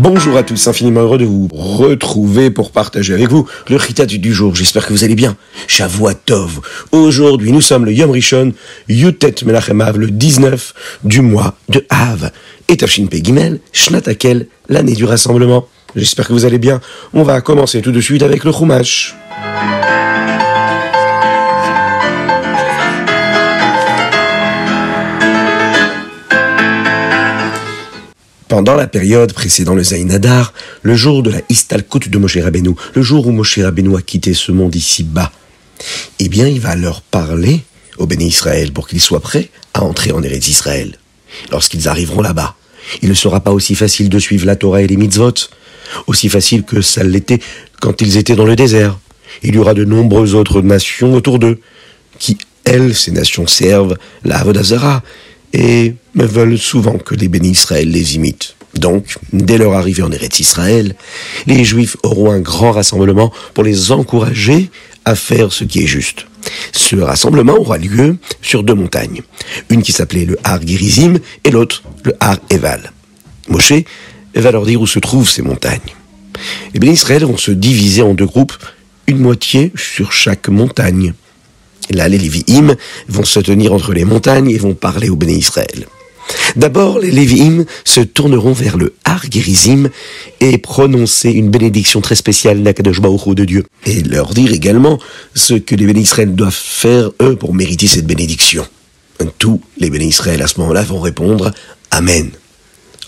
Bonjour à tous, infiniment heureux de vous retrouver pour partager avec vous le Ritat du jour. J'espère que vous allez bien. Shavua Tov. Aujourd'hui, nous sommes le Yom Rishon, Yutet Menachem Av, le 19 du mois de Av. Et Tafshin Pegimel, Shnatakel, l'année du rassemblement. J'espère que vous allez bien. On va commencer tout de suite avec le Chumash. Pendant la période précédant le Zainadar, le jour de la Istalkut de Moshe Rabbeinu, le jour où Moshe Rabbeinu a quitté ce monde ici-bas, eh bien, il va leur parler au Béni Israël pour qu'ils soient prêts à entrer en Eretz Israël. Lorsqu'ils arriveront là-bas, il ne sera pas aussi facile de suivre la Torah et les mitzvot, aussi facile que ça l'était quand ils étaient dans le désert. Il y aura de nombreuses autres nations autour d'eux, qui, elles, ces nations servent la Avodazara, et veulent souvent que les bénis Israël les imitent. Donc, dès leur arrivée en Eretz Israël, les Juifs auront un grand rassemblement pour les encourager à faire ce qui est juste. Ce rassemblement aura lieu sur deux montagnes, une qui s'appelait le Har Gerizim et l'autre le Har Eval. Moshe va leur dire où se trouvent ces montagnes. Les bénis Israël vont se diviser en deux groupes, une moitié sur chaque montagne. Là, les Lévi'im vont se tenir entre les montagnes et vont parler au Béné Israël. D'abord, les Lévi'im se tourneront vers le Har Gerizim et prononcer une bénédiction très spéciale d'Akadosh de Dieu. Et leur dire également ce que les Béné Israël doivent faire, eux, pour mériter cette bénédiction. Tous les Béné Israël, à ce moment-là, vont répondre Amen.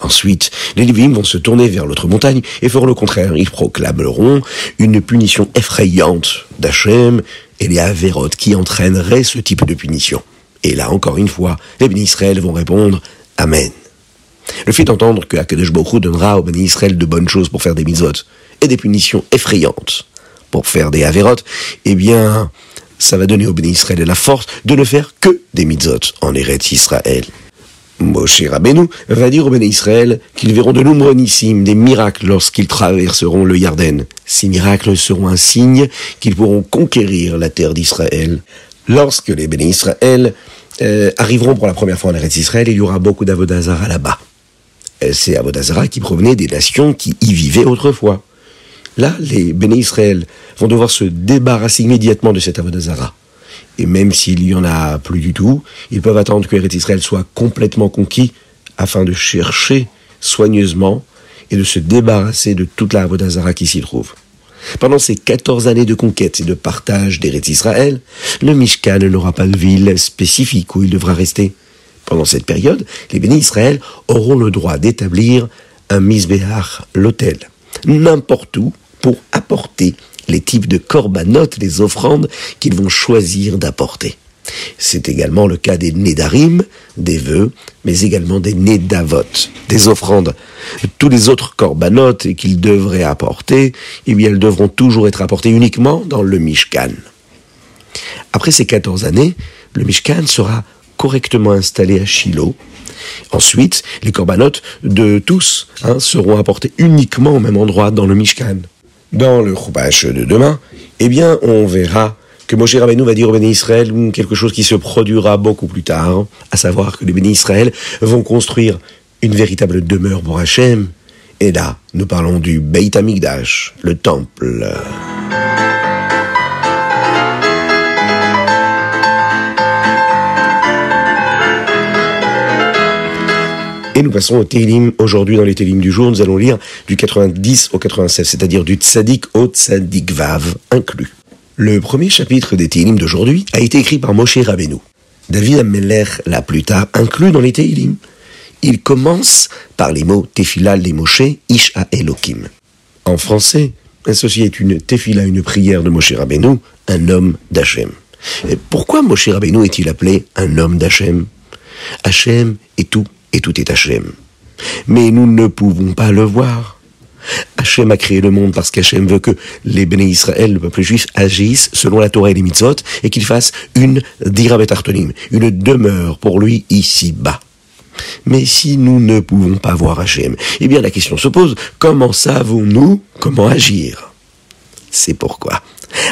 Ensuite, les Lévi'im vont se tourner vers l'autre montagne et feront le contraire. Ils proclameront une punition effrayante d'Hachem et les Averot qui entraîneraient ce type de punition. Et là, encore une fois, les bénis Israël vont répondre Amen. Le fait d'entendre que Akadosh donnera aux bénis Israël de bonnes choses pour faire des mitzvot et des punitions effrayantes pour faire des Averot, eh bien, ça va donner aux bénis Israël la force de ne faire que des mitzvot en Eretz Israël. Moshe Rabbeinu va dire aux bénis Israël qu'ils verront de nombreux des miracles lorsqu'ils traverseront le Yarden. Ces miracles seront un signe qu'ils pourront conquérir la terre d'Israël. Lorsque les bénis Israël euh, arriveront pour la première fois en Eretz Israël, il y aura beaucoup d'Avodazara là-bas. C'est Avodazara qui provenaient des nations qui y vivaient autrefois. Là, les bénis Israël vont devoir se débarrasser immédiatement de cet Avodazara. Et même s'il y en a plus du tout, ils peuvent attendre que Eretz Israël soit complètement conquis afin de chercher soigneusement et de se débarrasser de toute la Avodazara qui s'y trouve. Pendant ces 14 années de conquête et de partage d'Eretz Israël, le Mishkan n'aura pas de ville spécifique où il devra rester. Pendant cette période, les bénis Israël auront le droit d'établir un Misbéach, l'autel, n'importe où, pour apporter les types de corbanotes, les offrandes qu'ils vont choisir d'apporter. C'est également le cas des Nédarim, des vœux, mais également des Nédavot, des offrandes. Tous les autres corbanotes qu'ils devraient apporter, eh bien, elles devront toujours être apportées uniquement dans le Mishkan. Après ces 14 années, le Mishkan sera correctement installé à Shiloh. Ensuite, les corbanotes de tous hein, seront apportés uniquement au même endroit dans le Mishkan. Dans le Chubash de demain, eh bien, on verra que Moshe Rabbeinu va dire au béni Israël quelque chose qui se produira beaucoup plus tard, à savoir que les bénis Israël vont construire une véritable demeure pour Hachem. Et là, nous parlons du Beit Hamikdash, le temple. Nous passons au Télim. Aujourd'hui, dans les Télim du jour, nous allons lire du 90 au 96, c'est-à-dire du Tzadik au Tzadik Vav inclus. Le premier chapitre des Télim d'aujourd'hui a été écrit par Moshe Rabbeinu. David Ameller l'a plus tard inclus dans les Télim. Il commence par les mots Tefila les Moshe Ish Elohim. En français, ceci est une Tefila, une prière de Moshe Rabbeinu, un homme d'Hachem. Pourquoi Moshe Rabbeinu est-il appelé un homme d'Hachem? Hachem est tout et tout est Hachem. Mais nous ne pouvons pas le voir. Hachem a créé le monde parce qu'Hachem veut que les béné Israël, le peuple juif, agissent selon la Torah et les mitzvot et qu'ils fassent une dirabet artonim, une demeure pour lui ici-bas. Mais si nous ne pouvons pas voir Hachem, eh bien la question se pose, comment savons-nous comment agir? C'est pourquoi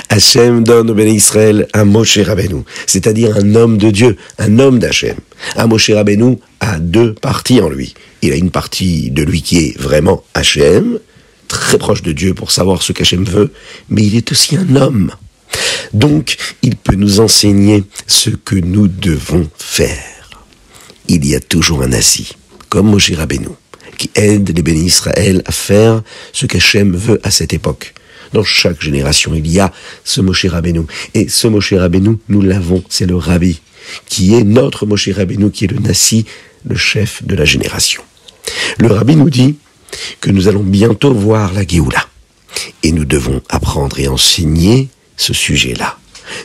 Hachem donne au béni Israël un Moshe Rabbeinu, c'est-à-dire un homme de Dieu, un homme d'Hachem. Un Moshe Rabbeinu a deux parties en lui. Il a une partie de lui qui est vraiment Hachem, très proche de Dieu pour savoir ce qu'Hachem veut, mais il est aussi un homme. Donc, il peut nous enseigner ce que nous devons faire. Il y a toujours un assis, comme Moshe Rabbeinu, qui aide les bénis Israël à faire ce qu'Hachem veut à cette époque. Dans chaque génération, il y a ce Moshe Rabbeinu. Et ce Moshe Rabbeinu, nous l'avons, c'est le Rabbi, qui est notre Moshe Rabbeinu, qui est le Nassi, le chef de la génération. Le Rabbi nous dit que nous allons bientôt voir la Géoula. Et nous devons apprendre et enseigner ce sujet-là.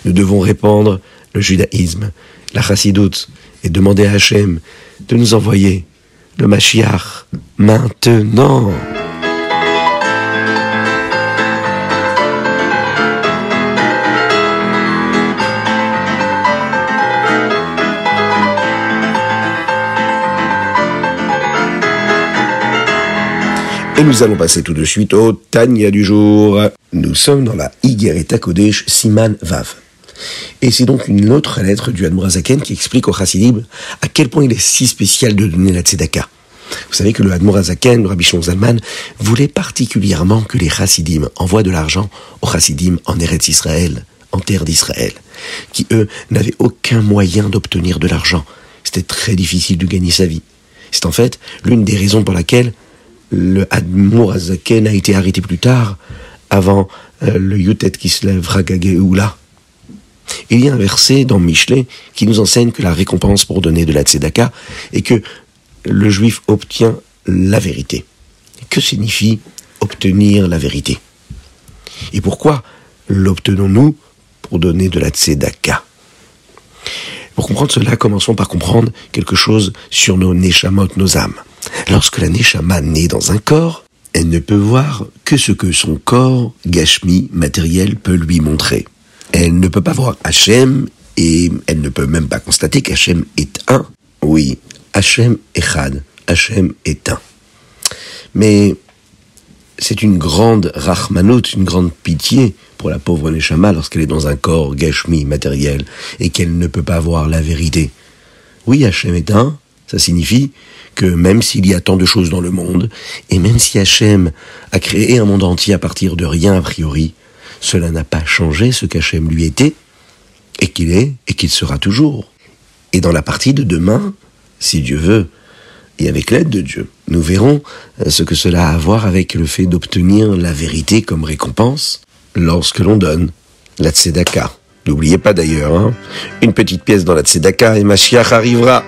Nous devons répandre le judaïsme, la chassidoute, et demander à Hachem de nous envoyer le Mashiach maintenant. Et nous allons passer tout de suite au Tanya du jour. Nous sommes dans la Igereta Kodesh Siman Vav. Et c'est donc une autre lettre du Admorazaken qui explique au Chassidim à quel point il est si spécial de donner la Tzedaka. Vous savez que le Admorazaken, le Rabbi Zalman, voulait particulièrement que les Chassidim envoient de l'argent aux Chassidim en Eretz Israël, en terre d'Israël, qui eux n'avaient aucun moyen d'obtenir de l'argent. C'était très difficile de gagner sa vie. C'est en fait l'une des raisons pour laquelle le Admour Azaken a été arrêté plus tard, avant euh, le Yutet Kislev Ragageoula. Il y a un verset dans Michelet qui nous enseigne que la récompense pour donner de la tzedaka est que le juif obtient la vérité. Que signifie obtenir la vérité? Et pourquoi l'obtenons-nous pour donner de la tzedaka? Pour comprendre cela, commençons par comprendre quelque chose sur nos neshamot, nos âmes. Lorsque la Neshama naît dans un corps, elle ne peut voir que ce que son corps, gashmi, matériel, peut lui montrer. Elle ne peut pas voir Hachem et elle ne peut même pas constater qu'Hachem est un. Oui, Hachem Echad, Hachem est un. Mais c'est une grande rachmanout, une grande pitié pour la pauvre Neshama lorsqu'elle est dans un corps gashmi, matériel, et qu'elle ne peut pas voir la vérité. Oui, Hachem est un, ça signifie que même s'il y a tant de choses dans le monde, et même si Hachem a créé un monde entier à partir de rien a priori, cela n'a pas changé ce qu'Hachem lui était, et qu'il est, et qu'il sera toujours. Et dans la partie de demain, si Dieu veut, et avec l'aide de Dieu, nous verrons euh, ce que cela a à voir avec le fait d'obtenir la vérité comme récompense lorsque l'on donne la tzedaka. N'oubliez pas d'ailleurs, hein, une petite pièce dans la tzedaka et Mashiach arrivera.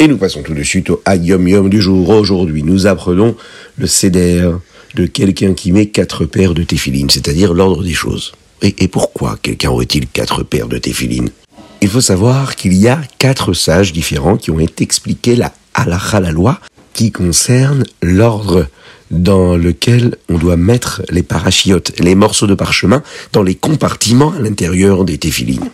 Et nous passons tout de suite au Ayom Yom du jour. Aujourd'hui, nous apprenons le Seder de quelqu'un qui met quatre paires de téphilines, c'est-à-dire l'ordre des choses. Et, pourquoi quelqu'un aurait-il quatre paires de téphilines? Il faut savoir qu'il y a quatre sages différents qui ont expliqué la halacha, la loi, qui concerne l'ordre dans lequel on doit mettre les parachiotes, les morceaux de parchemin, dans les compartiments à l'intérieur des téphilines.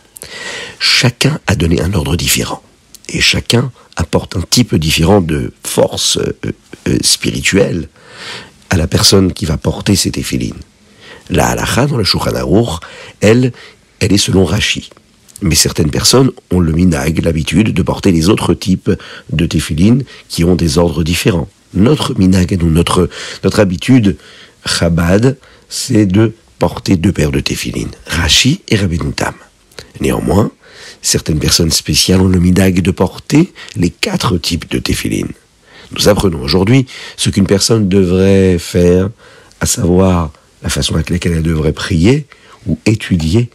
Chacun a donné un ordre différent. Et chacun apporte un type différent de force euh, euh, spirituelle à la personne qui va porter ces téphilines. La halakha dans le Shulchan Aruch, elle, elle est selon Rashi. Mais certaines personnes ont le minag, l'habitude de porter les autres types de téphilines qui ont des ordres différents. Notre minag, notre, notre habitude, Chabad, c'est de porter deux paires de téphilines, Rashi et Rabbi Néanmoins, certaines personnes spéciales ont le midag de porter les quatre types de téphilines. Nous apprenons aujourd'hui ce qu'une personne devrait faire, à savoir la façon avec laquelle elle devrait prier ou étudier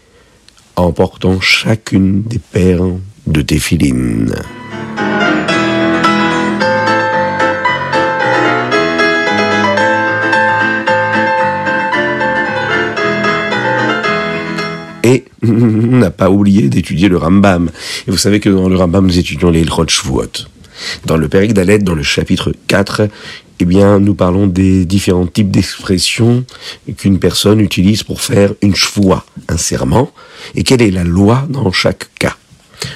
en portant chacune des paires de téphilines. Et n'a pas oublié d'étudier le Rambam. Et vous savez que dans le Rambam, nous étudions les Ilchot Dans le Périque d'Aled, dans le chapitre 4, eh bien, nous parlons des différents types d'expressions qu'une personne utilise pour faire une chevoie, un serment, et quelle est la loi dans chaque cas?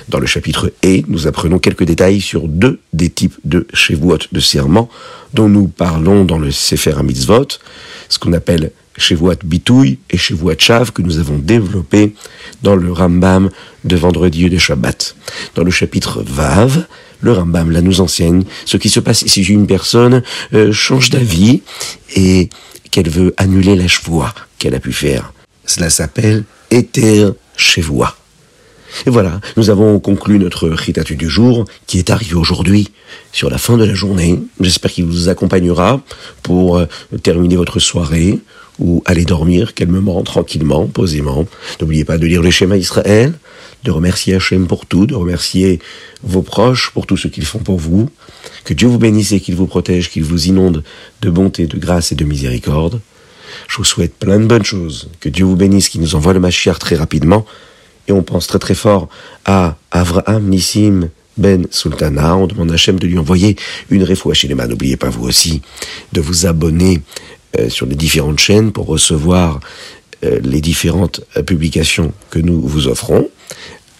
Dans le chapitre E, nous apprenons quelques détails sur deux des types de chevuot, de serment, dont nous parlons dans le Sefer HaMitzvot, ce qu'on appelle Chevuat Bitouille et Chevuat Chav que nous avons développé dans le Rambam de vendredi de Shabbat. Dans le chapitre Vav, le Rambam là nous enseigne ce qui se passe si une personne euh, change d'avis et qu'elle veut annuler la chevoie qu'elle a pu faire. Cela s'appelle Éther Chevoie. Et voilà, nous avons conclu notre ritatu du jour qui est arrivé aujourd'hui sur la fin de la journée. J'espère qu'il vous accompagnera pour euh, terminer votre soirée ou aller dormir calmement, tranquillement, posément. N'oubliez pas de lire le schéma Israël, de remercier Hachem pour tout, de remercier vos proches pour tout ce qu'ils font pour vous. Que Dieu vous bénisse et qu'il vous protège, qu'il vous inonde de bonté, de grâce et de miséricorde. Je vous souhaite plein de bonnes choses. Que Dieu vous bénisse, qu'il nous envoie le Mashiach très rapidement. Et on pense très très fort à Avraham Nissim Ben Sultana. On demande à Hachem de lui envoyer une réfoua chez les mains. N'oubliez pas vous aussi de vous abonner sur les différentes chaînes pour recevoir euh, les différentes euh, publications que nous vous offrons.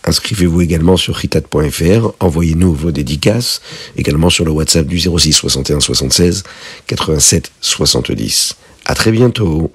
Inscrivez-vous également sur ritat.fr, envoyez-nous vos dédicaces, également sur le WhatsApp du 06 61 76 87 70. À très bientôt.